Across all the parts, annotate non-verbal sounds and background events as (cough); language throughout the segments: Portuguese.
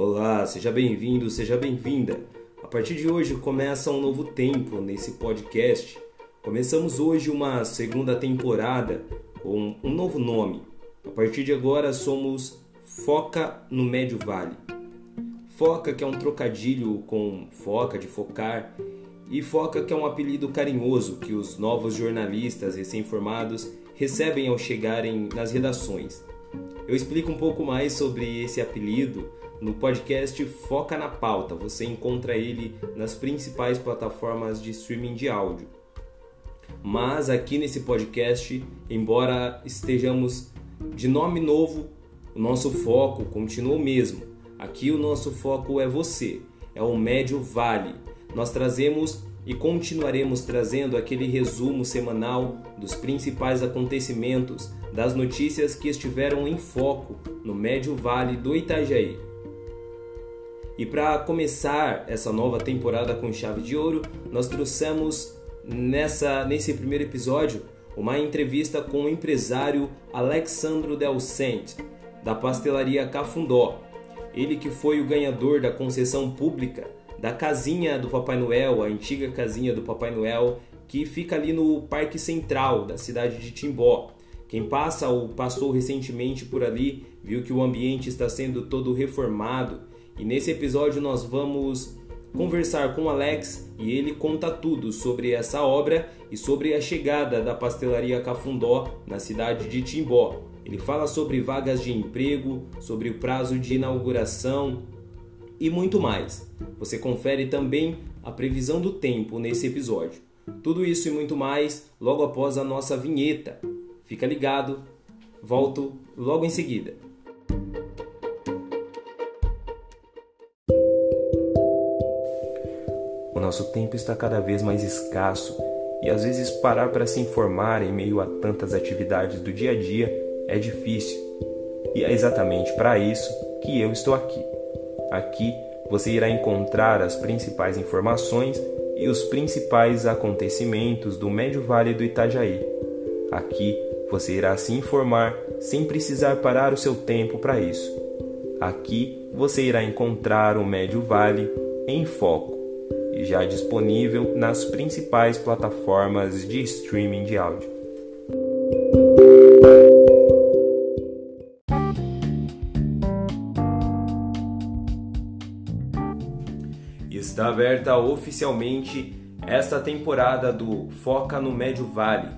Olá, seja bem-vindo, seja bem-vinda. A partir de hoje começa um novo tempo nesse podcast. Começamos hoje uma segunda temporada com um novo nome. A partir de agora somos Foca no Médio Vale. Foca, que é um trocadilho com foca, de focar, e Foca, que é um apelido carinhoso que os novos jornalistas recém-formados recebem ao chegarem nas redações. Eu explico um pouco mais sobre esse apelido no podcast Foca na Pauta. Você encontra ele nas principais plataformas de streaming de áudio. Mas aqui nesse podcast, embora estejamos de nome novo, o nosso foco continua o mesmo. Aqui o nosso foco é você, é o Médio Vale. Nós trazemos e continuaremos trazendo aquele resumo semanal dos principais acontecimentos, das notícias que estiveram em foco no Médio Vale do Itajaí. E para começar essa nova temporada com chave de ouro, nós trouxemos nessa nesse primeiro episódio uma entrevista com o empresário Alexandro Del Cente, da pastelaria Cafundó. Ele que foi o ganhador da concessão pública da casinha do Papai Noel, a antiga casinha do Papai Noel, que fica ali no Parque Central da cidade de Timbó. Quem passa ou passou recentemente por ali viu que o ambiente está sendo todo reformado e nesse episódio nós vamos conversar com Alex e ele conta tudo sobre essa obra e sobre a chegada da pastelaria Cafundó na cidade de Timbó. Ele fala sobre vagas de emprego, sobre o prazo de inauguração e muito mais. Você confere também a previsão do tempo nesse episódio. Tudo isso e muito mais logo após a nossa vinheta. Fica ligado, volto logo em seguida. Nosso tempo está cada vez mais escasso e às vezes parar para se informar em meio a tantas atividades do dia a dia é difícil. E é exatamente para isso que eu estou aqui. Aqui você irá encontrar as principais informações e os principais acontecimentos do Médio Vale do Itajaí. Aqui você irá se informar sem precisar parar o seu tempo para isso. Aqui você irá encontrar o Médio Vale em foco já disponível nas principais plataformas de streaming de áudio. Está aberta oficialmente esta temporada do Foca no Médio Vale.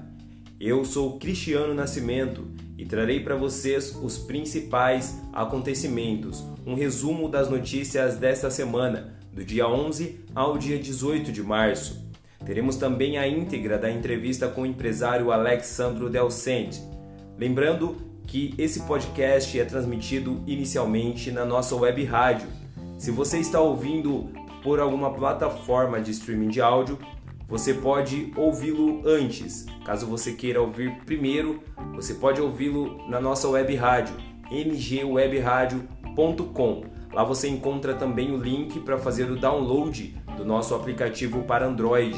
Eu sou Cristiano Nascimento e trarei para vocês os principais acontecimentos, um resumo das notícias desta semana do dia 11 ao dia 18 de março. Teremos também a íntegra da entrevista com o empresário Alexandro Del Cente. Lembrando que esse podcast é transmitido inicialmente na nossa web rádio. Se você está ouvindo por alguma plataforma de streaming de áudio, você pode ouvi-lo antes. Caso você queira ouvir primeiro, você pode ouvi-lo na nossa web rádio, mgwebradio.com. Lá você encontra também o link para fazer o download do nosso aplicativo para Android.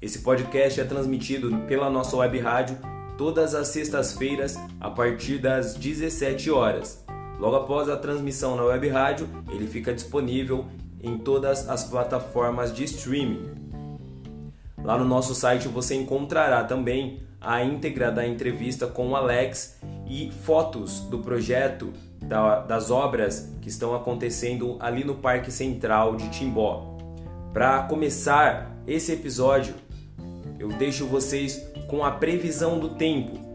Esse podcast é transmitido pela nossa web rádio todas as sextas-feiras a partir das 17 horas. Logo após a transmissão na web rádio, ele fica disponível em todas as plataformas de streaming. Lá no nosso site você encontrará também a íntegra da entrevista com o Alex e fotos do projeto da, das obras que estão acontecendo ali no Parque Central de Timbó. Para começar esse episódio, eu deixo vocês com a previsão do tempo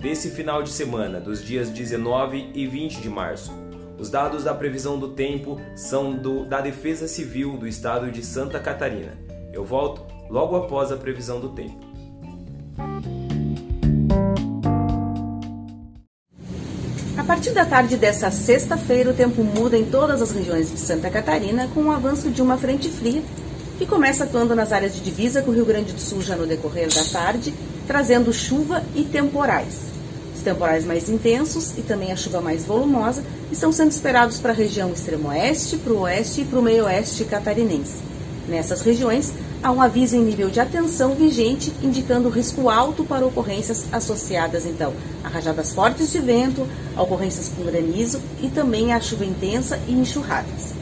desse final de semana, dos dias 19 e 20 de março. Os dados da previsão do tempo são do, da Defesa Civil do estado de Santa Catarina. Eu volto logo após a previsão do tempo. Partir da tarde dessa sexta-feira, o tempo muda em todas as regiões de Santa Catarina com o avanço de uma frente fria que começa atuando nas áreas de divisa com o Rio Grande do Sul já no decorrer da tarde, trazendo chuva e temporais. Os temporais mais intensos e também a chuva mais volumosa estão sendo esperados para a região extremo-oeste, para o oeste e para o meio-oeste catarinense. Nessas regiões, há um aviso em nível de atenção vigente, indicando risco alto para ocorrências associadas, então, a rajadas fortes de vento, ocorrências com granizo e também a chuva intensa e enxurradas.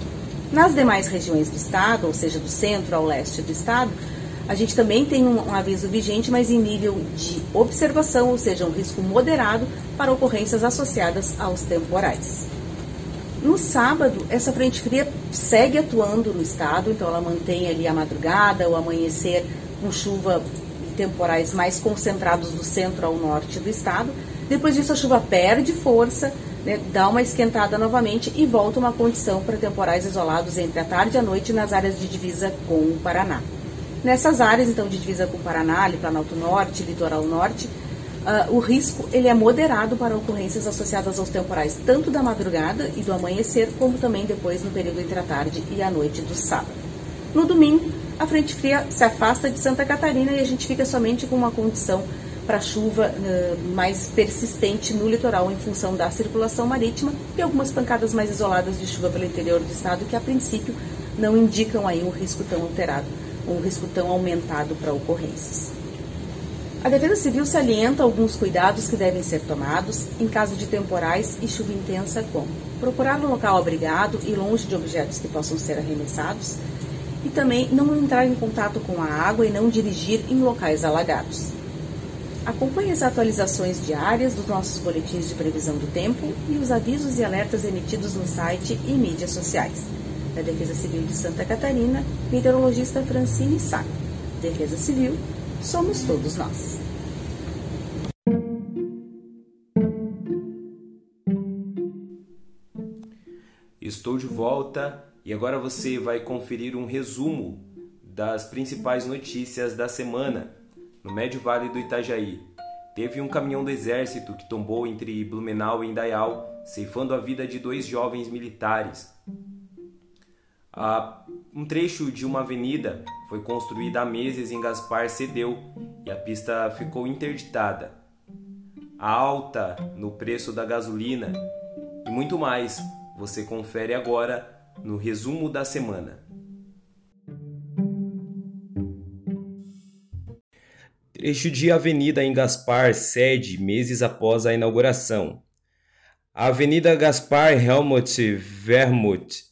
Nas demais regiões do estado, ou seja, do centro ao leste do estado, a gente também tem um, um aviso vigente, mas em nível de observação, ou seja, um risco moderado para ocorrências associadas aos temporais. No sábado, essa frente fria segue atuando no estado, então ela mantém ali a madrugada, o amanhecer com chuva e temporais mais concentrados do centro ao norte do estado. Depois disso, a chuva perde força, né, dá uma esquentada novamente e volta uma condição para temporais isolados entre a tarde e a noite nas áreas de divisa com o Paraná. Nessas áreas, então, de divisa com o Paraná, Planalto Norte, Litoral Norte, uh, o risco ele é moderado para ocorrências associadas aos temporais, tanto da madrugada e do amanhecer, como também depois no período entre a tarde e a noite do sábado. No domingo, a frente fria se afasta de Santa Catarina e a gente fica somente com uma condição para chuva uh, mais persistente no litoral em função da circulação marítima e algumas pancadas mais isoladas de chuva pelo interior do estado que a princípio não indicam aí um risco tão alterado, um risco tão aumentado para ocorrências. A Defesa Civil salienta alguns cuidados que devem ser tomados em caso de temporais e chuva intensa, como procurar um local abrigado e longe de objetos que possam ser arremessados, e também não entrar em contato com a água e não dirigir em locais alagados. Acompanhe as atualizações diárias dos nossos boletins de previsão do tempo e os avisos e alertas emitidos no site e mídias sociais. Da Defesa Civil de Santa Catarina, meteorologista Francine Sá. Defesa Civil, somos todos nós. Estou de volta e agora você vai conferir um resumo das principais notícias da semana no Médio Vale do Itajaí. Teve um caminhão do exército que tombou entre Blumenau e Indaial, ceifando a vida de dois jovens militares. Ah, um trecho de uma avenida foi construída há meses em Gaspar cedeu e a pista ficou interditada. A alta no preço da gasolina e muito mais você confere agora no resumo da semana. Trecho de avenida em Gaspar cede meses após a inauguração. A Avenida Gaspar Helmut Vermut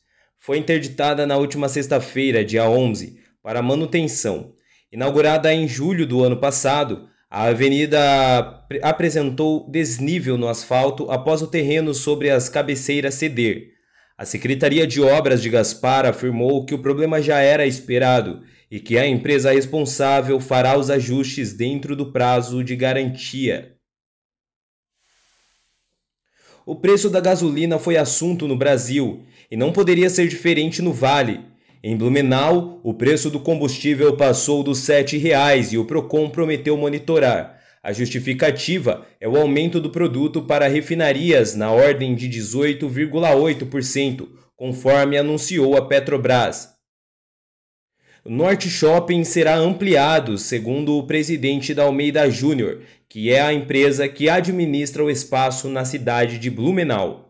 foi interditada na última sexta-feira, dia 11, para manutenção. Inaugurada em julho do ano passado, a avenida apresentou desnível no asfalto após o terreno sobre as cabeceiras ceder. A Secretaria de Obras de Gaspar afirmou que o problema já era esperado e que a empresa responsável fará os ajustes dentro do prazo de garantia. O preço da gasolina foi assunto no Brasil e não poderia ser diferente no Vale. Em Blumenau, o preço do combustível passou dos R$ 7,00 e o Procon prometeu monitorar. A justificativa é o aumento do produto para refinarias na ordem de 18,8%, conforme anunciou a Petrobras. O Norte Shopping será ampliado, segundo o presidente da Almeida Júnior, que é a empresa que administra o espaço na cidade de Blumenau.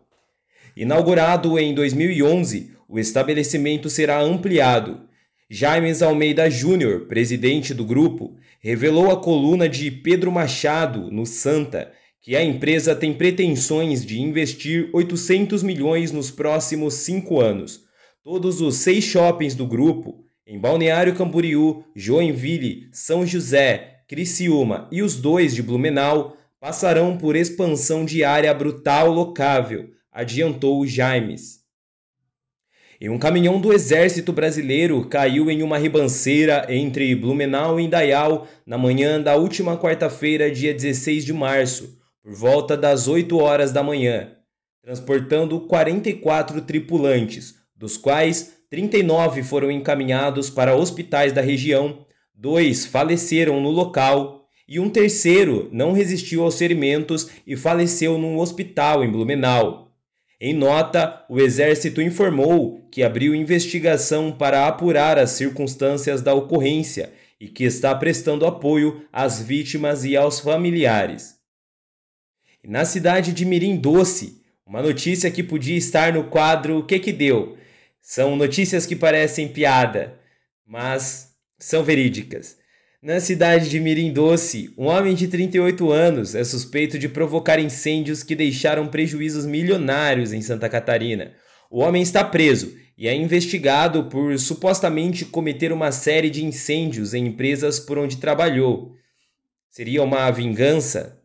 Inaugurado em 2011, o estabelecimento será ampliado. James Almeida Júnior, presidente do grupo, revelou à coluna de Pedro Machado, no Santa, que a empresa tem pretensões de investir 800 milhões nos próximos cinco anos. Todos os seis shoppings do grupo em Balneário Camboriú, Joinville, São José, Criciúma e os dois de Blumenau passarão por expansão diária brutal locável, adiantou Jaimes. E um caminhão do Exército Brasileiro caiu em uma ribanceira entre Blumenau e Indaial na manhã da última quarta-feira, dia 16 de março, por volta das 8 horas da manhã, transportando 44 tripulantes, dos quais 39 foram encaminhados para hospitais da região, dois faleceram no local e um terceiro não resistiu aos ferimentos e faleceu num hospital em Blumenau. Em nota, o Exército informou que abriu investigação para apurar as circunstâncias da ocorrência e que está prestando apoio às vítimas e aos familiares. na cidade de Mirim Doce, uma notícia que podia estar no quadro O que que deu, são notícias que parecem piada, mas são verídicas. Na cidade de Mirim Doce, um homem de 38 anos é suspeito de provocar incêndios que deixaram prejuízos milionários em Santa Catarina. O homem está preso e é investigado por supostamente cometer uma série de incêndios em empresas por onde trabalhou. Seria uma vingança?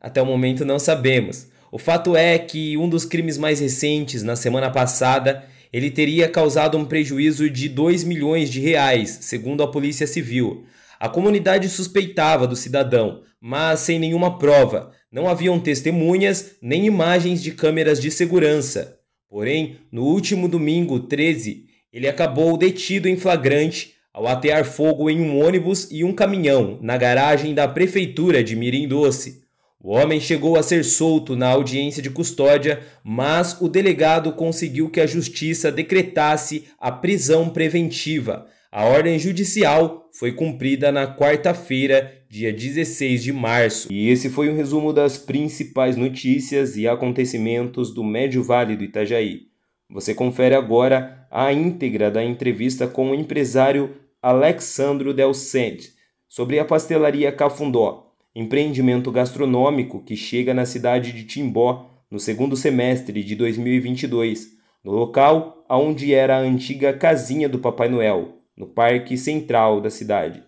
Até o momento não sabemos. O fato é que um dos crimes mais recentes, na semana passada, ele teria causado um prejuízo de 2 milhões de reais, segundo a Polícia Civil. A comunidade suspeitava do cidadão, mas sem nenhuma prova. Não haviam testemunhas nem imagens de câmeras de segurança. Porém, no último domingo, 13, ele acabou detido em flagrante ao atear fogo em um ônibus e um caminhão na garagem da prefeitura de Mirim Doce. O homem chegou a ser solto na audiência de custódia, mas o delegado conseguiu que a justiça decretasse a prisão preventiva. A ordem judicial foi cumprida na quarta-feira, dia 16 de março. E esse foi um resumo das principais notícias e acontecimentos do Médio Vale do Itajaí. Você confere agora a íntegra da entrevista com o empresário Alexandro Del Cente sobre a pastelaria Cafundó empreendimento gastronômico que chega na cidade de Timbó no segundo semestre de 2022, no local onde era a antiga casinha do Papai Noel, no Parque Central da cidade.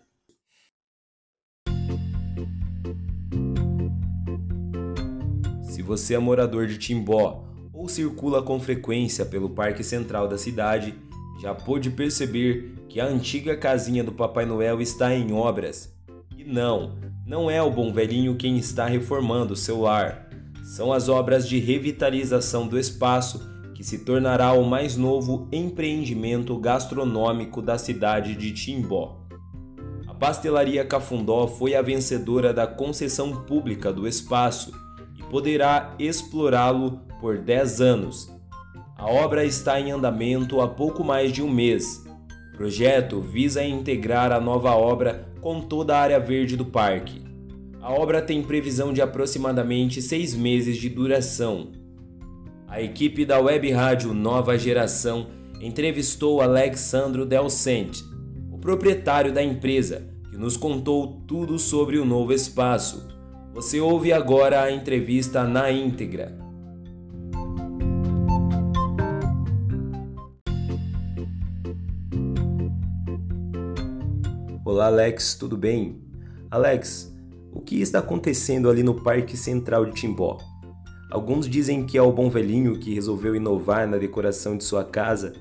Se você é morador de Timbó ou circula com frequência pelo Parque Central da cidade, já pôde perceber que a antiga casinha do Papai Noel está em obras. E não, não é o bom velhinho quem está reformando seu lar. São as obras de revitalização do espaço que se tornará o mais novo empreendimento gastronômico da cidade de Timbó. A pastelaria Cafundó foi a vencedora da concessão pública do espaço e poderá explorá-lo por 10 anos. A obra está em andamento há pouco mais de um mês. O projeto visa integrar a nova obra com toda a área verde do parque. A obra tem previsão de aproximadamente seis meses de duração. A equipe da web rádio Nova Geração entrevistou Alexandro Delcente, o proprietário da empresa, que nos contou tudo sobre o novo espaço. Você ouve agora a entrevista na íntegra. Olá, Alex, tudo bem? Alex, o que está acontecendo ali no Parque Central de Timbó? Alguns dizem que é o bom velhinho que resolveu inovar na decoração de sua casa,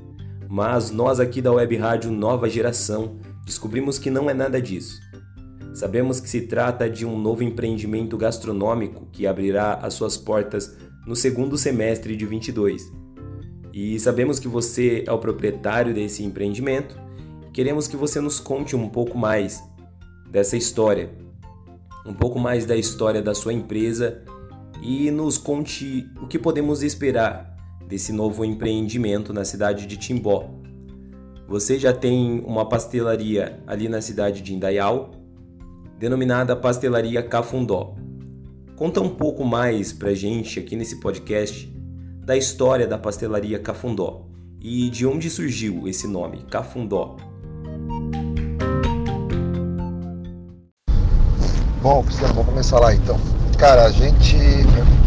mas nós aqui da Web Rádio Nova Geração descobrimos que não é nada disso. Sabemos que se trata de um novo empreendimento gastronômico que abrirá as suas portas no segundo semestre de 22. E sabemos que você é o proprietário desse empreendimento queremos que você nos conte um pouco mais dessa história, um pouco mais da história da sua empresa e nos conte o que podemos esperar desse novo empreendimento na cidade de Timbó. Você já tem uma pastelaria ali na cidade de Indaial, denominada Pastelaria Cafundó. Conta um pouco mais pra gente aqui nesse podcast da história da pastelaria Cafundó e de onde surgiu esse nome, Cafundó. Bom, Cristiano, vamos começar lá então. Cara, a gente.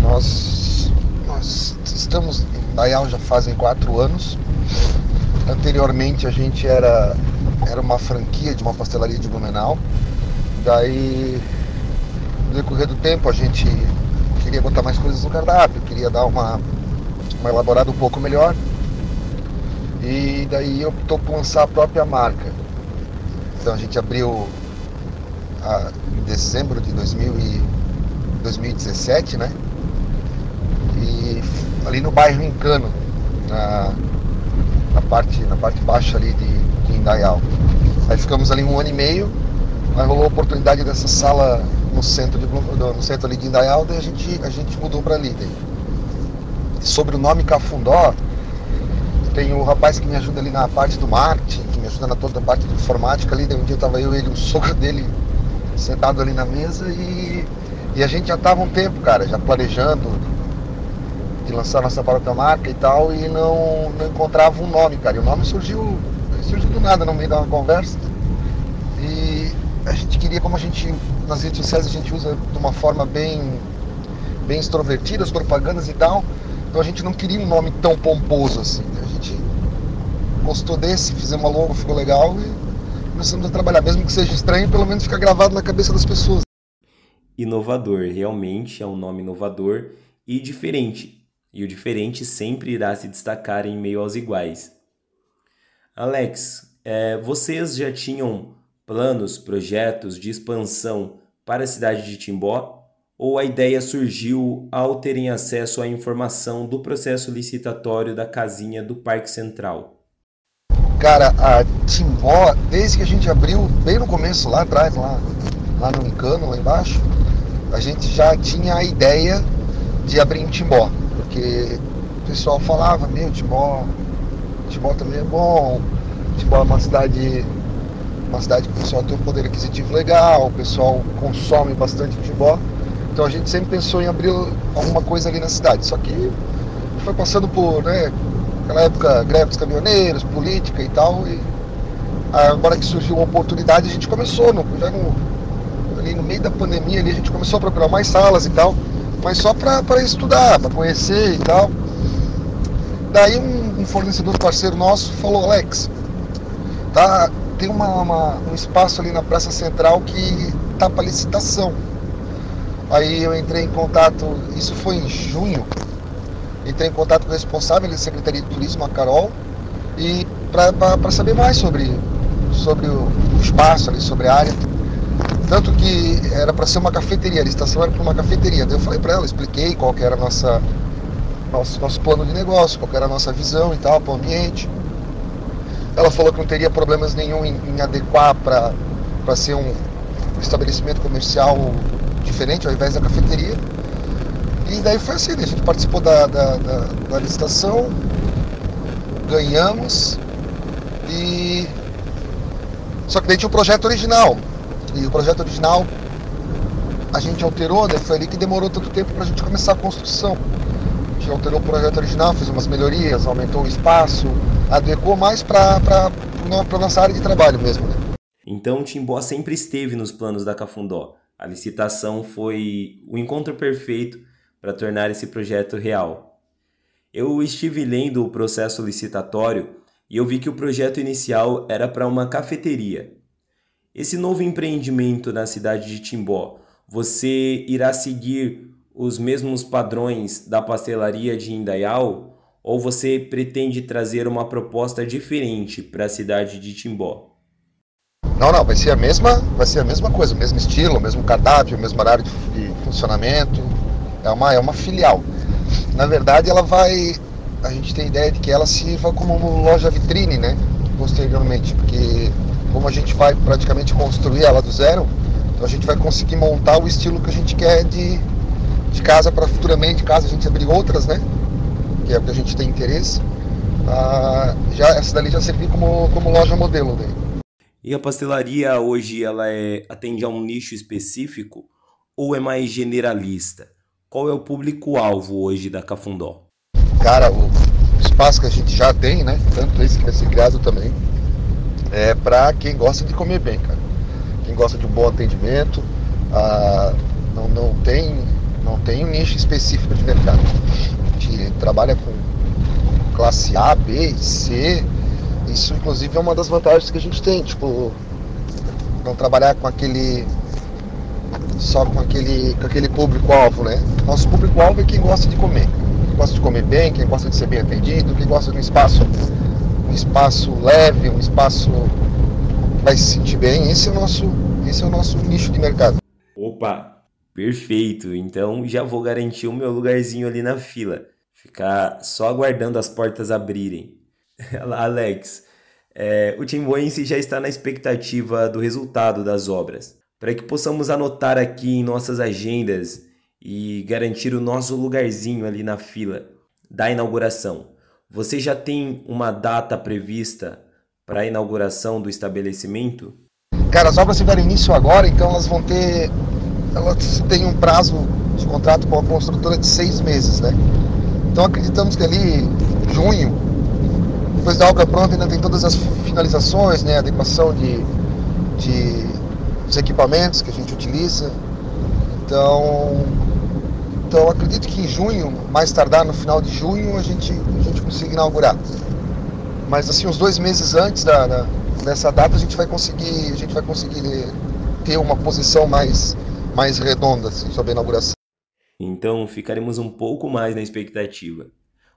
Nós. Nós estamos em Dayal já fazem quatro anos. Anteriormente a gente era, era uma franquia de uma pastelaria de Blumenau. Daí, no decorrer do tempo, a gente queria botar mais coisas no cardápio, queria dar uma, uma elaborada um pouco melhor. E daí optou por lançar a própria marca. Então a gente abriu a, em dezembro de 2000 e 2017, né? E ali no bairro Encano, na, na, parte, na parte baixa ali de, de Indaial. Aí ficamos ali um ano e meio, aí rolou a oportunidade dessa sala no centro, de, no centro ali de Indaial, daí a gente, a gente mudou para ali. Daí. Sobre o nome Cafundó, tem o rapaz que me ajuda ali na parte do marketing, que me ajuda na toda a parte de informática ali. Daí um dia tava eu e ele, o sogro dele, sentado ali na mesa e, e a gente já estava um tempo, cara, já planejando de lançar nossa própria marca e tal, e não, não encontrava um nome, cara. E o nome surgiu surgiu do nada no meio da conversa. E a gente queria, como a gente nas redes sociais a gente usa de uma forma bem, bem extrovertida, as propagandas e tal. Então a gente não queria um nome tão pomposo assim. Né? A gente gostou desse, fizemos uma logo, ficou legal e começamos a trabalhar. Mesmo que seja estranho, pelo menos fica gravado na cabeça das pessoas. Inovador, realmente é um nome inovador e diferente. E o diferente sempre irá se destacar em meio aos iguais. Alex, é, vocês já tinham planos, projetos de expansão para a cidade de Timbó? Ou a ideia surgiu ao terem acesso à informação do processo licitatório da casinha do Parque Central? Cara, a Timbó, desde que a gente abriu, bem no começo, lá atrás, lá, lá no Encano, lá embaixo, a gente já tinha a ideia de abrir em Timbó. Porque o pessoal falava, meu, Timbó, Timbó também é bom, Timbó é uma cidade uma cidade que o pessoal tem um poder aquisitivo legal, o pessoal consome bastante futebol. Então a gente sempre pensou em abrir alguma coisa ali na cidade. Só que foi passando por, né, naquela época, greve dos caminhoneiros, política e tal. E agora que surgiu uma oportunidade, a gente começou, no, já no, ali no meio da pandemia, ali, a gente começou a procurar mais salas e tal, mas só para estudar, para conhecer e tal. Daí um, um fornecedor parceiro nosso falou, Alex, tá, tem uma, uma, um espaço ali na Praça Central que tá para licitação. Aí eu entrei em contato, isso foi em junho, entrei em contato com o responsável da Secretaria de Turismo, a Carol, e para saber mais sobre, sobre o, o espaço ali, sobre a área. Tanto que era para ser uma cafeteria, a licitação era para uma cafeteria. Daí eu falei para ela, expliquei qual que era a nossa, nosso, nosso plano de negócio, qual que era a nossa visão e tal, para o ambiente. Ela falou que não teria problemas nenhum em, em adequar para ser um estabelecimento comercial diferente ao invés da cafeteria. E daí foi assim, né? a gente participou da, da, da, da licitação, ganhamos e. Só que daí tinha o projeto original. E o projeto original a gente alterou, né? Foi ali que demorou tanto tempo para a gente começar a construção. A gente alterou o projeto original, fez umas melhorias, aumentou o espaço, adequou mais para a nossa área de trabalho mesmo. Né? Então o Timbó sempre esteve nos planos da Cafundó. A licitação foi o encontro perfeito para tornar esse projeto real. Eu estive lendo o processo licitatório e eu vi que o projeto inicial era para uma cafeteria. Esse novo empreendimento na cidade de Timbó, você irá seguir os mesmos padrões da pastelaria de Indaial ou você pretende trazer uma proposta diferente para a cidade de Timbó? Não, não, vai ser a mesma, vai ser a mesma coisa, o mesmo estilo, o mesmo cardápio, o mesmo horário de funcionamento. É uma, é uma filial. Na verdade, ela vai, a gente tem ideia de que ela sirva como uma loja vitrine, né? Posteriormente, porque como a gente vai praticamente construir ela do zero, então a gente vai conseguir montar o estilo que a gente quer de, de casa para futuramente, caso a gente abrir outras, né? que é o que a gente tem interesse, ah, já, essa dali já serviu como, como loja modelo dele. E a pastelaria hoje ela é, atende a um nicho específico ou é mais generalista? Qual é o público-alvo hoje da Cafundó? Cara, o espaço que a gente já tem, né? Tanto esse que vai ser criado também, é para quem gosta de comer bem, cara. Quem gosta de um bom atendimento, ah, não, não, tem, não tem um nicho específico de mercado gente trabalha com classe A, B, C. Isso inclusive é uma das vantagens que a gente tem, tipo, não trabalhar com aquele só com aquele, com aquele público-alvo, né? Nosso público-alvo é quem gosta de comer. Quem gosta de comer bem, quem gosta de ser bem atendido, quem gosta de um espaço, um espaço leve, um espaço que vai se sentir bem. Esse é o nosso, esse é o nosso nicho de mercado. Opa, perfeito. Então já vou garantir o meu lugarzinho ali na fila. Ficar só aguardando as portas abrirem. (laughs) Alex, é, o Timboense já está na expectativa do resultado das obras, para que possamos anotar aqui em nossas agendas e garantir o nosso lugarzinho ali na fila da inauguração. Você já tem uma data prevista para a inauguração do estabelecimento? Cara, as obras tiveram início agora, então elas vão ter. Elas têm um prazo de contrato com a construtora de seis meses, né? Então acreditamos que ali, junho, depois da obra pronta ainda tem todas as finalizações, né, adequação de, de dos equipamentos que a gente utiliza. Então, então acredito que em junho, mais tardar no final de junho, a gente, a gente consiga inaugurar. Mas assim, uns dois meses antes da, da, dessa data a gente vai conseguir, a gente vai conseguir ter uma posição mais, mais redonda assim, sobre a inauguração. Então ficaremos um pouco mais na expectativa.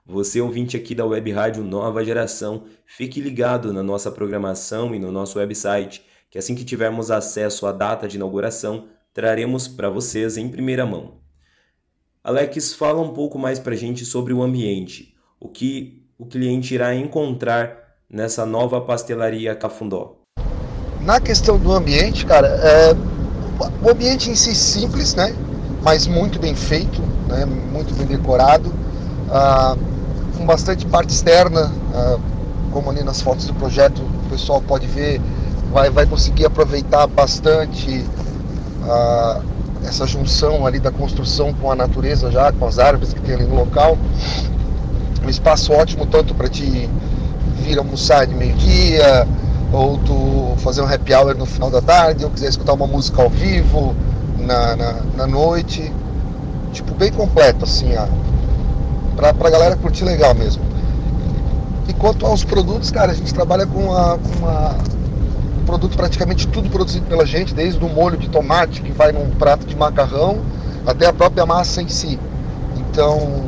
Você, ouvinte aqui da Web Rádio Nova Geração, fique ligado na nossa programação e no nosso website, que assim que tivermos acesso à data de inauguração, traremos para vocês em primeira mão. Alex, fala um pouco mais para a gente sobre o ambiente, o que o cliente irá encontrar nessa nova pastelaria Cafundó. Na questão do ambiente, cara, é... o ambiente em si simples, né? Mas muito bem feito, né? muito bem decorado. Ah, com bastante parte externa, ah, como ali nas fotos do projeto o pessoal pode ver, vai, vai conseguir aproveitar bastante ah, essa junção ali da construção com a natureza já, com as árvores que tem ali no local. Um espaço ótimo tanto para te vir almoçar de meio-dia, ou tu fazer um happy hour no final da tarde, ou quiser escutar uma música ao vivo na, na, na noite. Tipo, bem completo, assim, a, pra, pra galera curtir legal mesmo. E quanto aos produtos, cara, a gente trabalha com, uma, com uma, um produto praticamente tudo produzido pela gente, desde o molho de tomate que vai num prato de macarrão até a própria massa em si. Então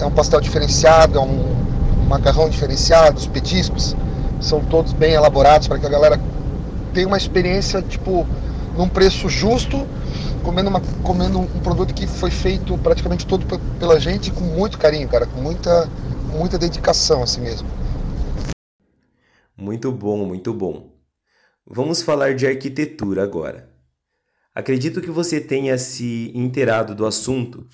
é um pastel diferenciado, é um macarrão diferenciado, os petiscos são todos bem elaborados para que a galera tenha uma experiência tipo num preço justo comendo, uma, comendo um produto que foi feito praticamente todo pela gente com muito carinho, cara, com muita, muita dedicação assim mesmo. Muito bom, muito bom. Vamos falar de arquitetura agora. Acredito que você tenha se inteirado do assunto,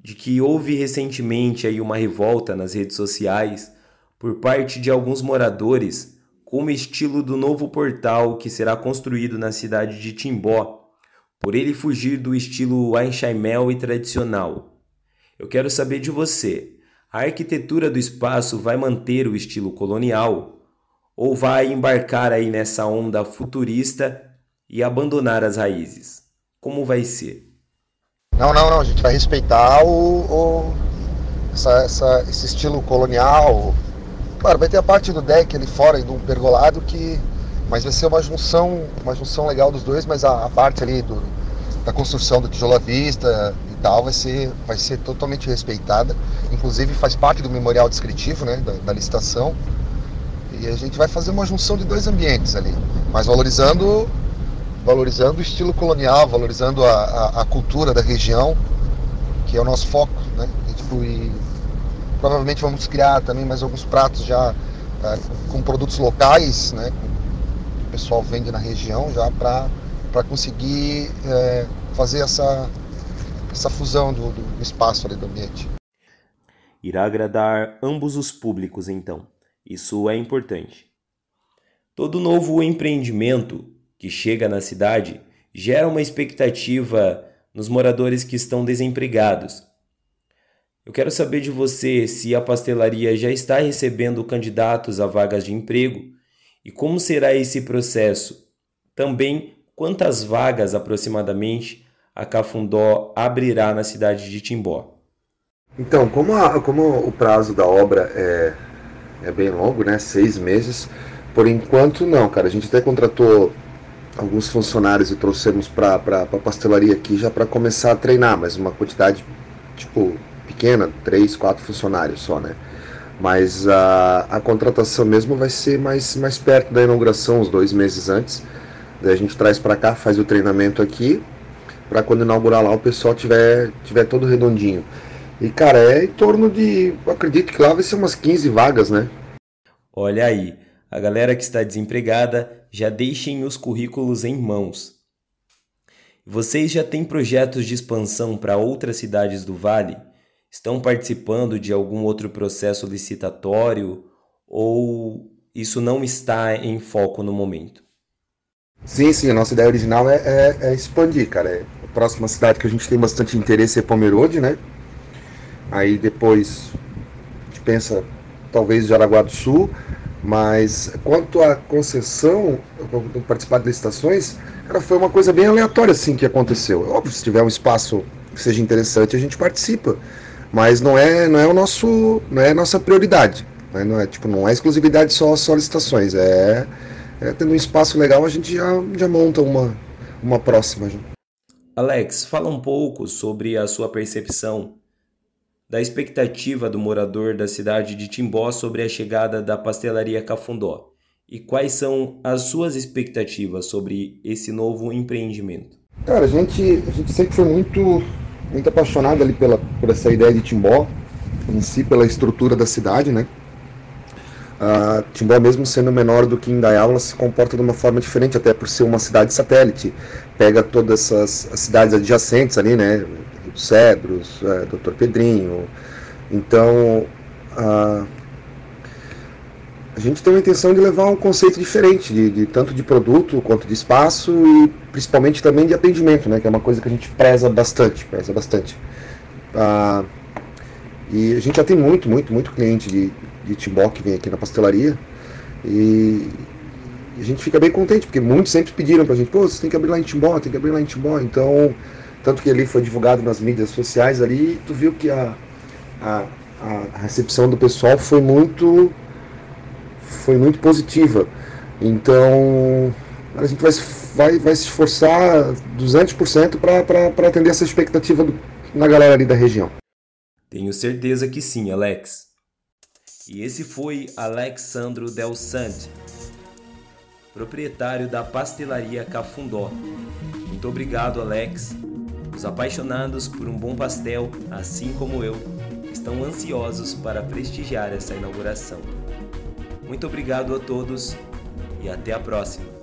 de que houve recentemente aí uma revolta nas redes sociais por parte de alguns moradores com o estilo do novo portal que será construído na cidade de Timbó, por ele fugir do estilo Einsteimel e tradicional. Eu quero saber de você: a arquitetura do espaço vai manter o estilo colonial ou vai embarcar aí nessa onda futurista e abandonar as raízes? Como vai ser? Não, não, não. A gente vai respeitar o, o essa, essa, esse estilo colonial. Claro, vai ter a parte do deck ali fora e do pergolado que mas vai ser uma junção, uma junção legal dos dois, mas a, a parte ali do, da construção do tijolo à vista e tal vai ser, vai ser totalmente respeitada. Inclusive faz parte do memorial descritivo, né, da, da licitação. E a gente vai fazer uma junção de dois ambientes ali, mas valorizando, valorizando o estilo colonial, valorizando a, a, a cultura da região, que é o nosso foco, né? E, tipo, e provavelmente vamos criar também mais alguns pratos já é, com produtos locais, né? pessoal vende na região já para conseguir é, fazer essa, essa fusão do, do espaço ali do ambiente. Irá agradar ambos os públicos, então. Isso é importante. Todo novo empreendimento que chega na cidade gera uma expectativa nos moradores que estão desempregados. Eu quero saber de você se a pastelaria já está recebendo candidatos a vagas de emprego e como será esse processo? Também, quantas vagas aproximadamente a Cafundó abrirá na cidade de Timbó? Então, como, a, como o prazo da obra é, é bem longo, né? Seis meses. Por enquanto, não, cara. A gente até contratou alguns funcionários e trouxemos para a pastelaria aqui já para começar a treinar, mas uma quantidade, tipo, pequena, três, quatro funcionários só, né? Mas a, a contratação mesmo vai ser mais, mais perto da inauguração, uns dois meses antes. Daí a gente traz para cá, faz o treinamento aqui, para quando inaugurar lá o pessoal tiver, tiver todo redondinho. E cara, é em torno de. acredito que lá vai ser umas 15 vagas, né? Olha aí, a galera que está desempregada já deixem os currículos em mãos. Vocês já têm projetos de expansão para outras cidades do Vale? estão participando de algum outro processo licitatório ou isso não está em foco no momento? Sim, sim, a nossa ideia original é, é, é expandir, cara. É, a próxima cidade que a gente tem bastante interesse é Pomerode, né? Aí depois a gente pensa talvez Jaraguá do Sul, mas quanto à concessão, participar de licitações, cara, foi uma coisa bem aleatória assim que aconteceu. Óbvio, se tiver um espaço que seja interessante, a gente participa, mas não é, não é o nosso, não é a nossa prioridade. Né? Não é tipo, não é exclusividade só só licitações, é, é tendo um espaço legal a gente já, já monta uma uma próxima. Já. Alex, fala um pouco sobre a sua percepção da expectativa do morador da cidade de Timbó sobre a chegada da pastelaria Cafundó e quais são as suas expectativas sobre esse novo empreendimento. Cara, a gente, a gente sempre foi muito, muito apaixonado ali pela, por essa ideia de Timbó, em si, pela estrutura da cidade, né? Uh, Timbó, mesmo sendo menor do que Indaial, se comporta de uma forma diferente, até por ser uma cidade satélite. Pega todas essas as cidades adjacentes ali, né? Cedros, é, Dr. Pedrinho. Então, uh, a gente tem a intenção de levar um conceito diferente, de, de, tanto de produto quanto de espaço e principalmente também de atendimento, né? Que é uma coisa que a gente preza bastante, preza bastante. E a gente já tem muito, muito, muito cliente de, de Timbó que vem aqui na pastelaria. E, a gente fica bem contente, porque muitos sempre pediram pra gente, pô, você tem que abrir lá em Timbó, tem que abrir lá em Timbó. Então, tanto que ali foi divulgado nas mídias sociais ali, tu viu que a, a, a recepção do pessoal foi muito foi muito positiva. Então, a gente vai, vai, vai se esforçar 200% para atender essa expectativa do, na galera ali da região. Tenho certeza que sim, Alex. E esse foi Alexandro Del Sante, proprietário da pastelaria Cafundó. Muito obrigado, Alex. Os apaixonados por um bom pastel, assim como eu, estão ansiosos para prestigiar essa inauguração. Muito obrigado a todos e até a próxima.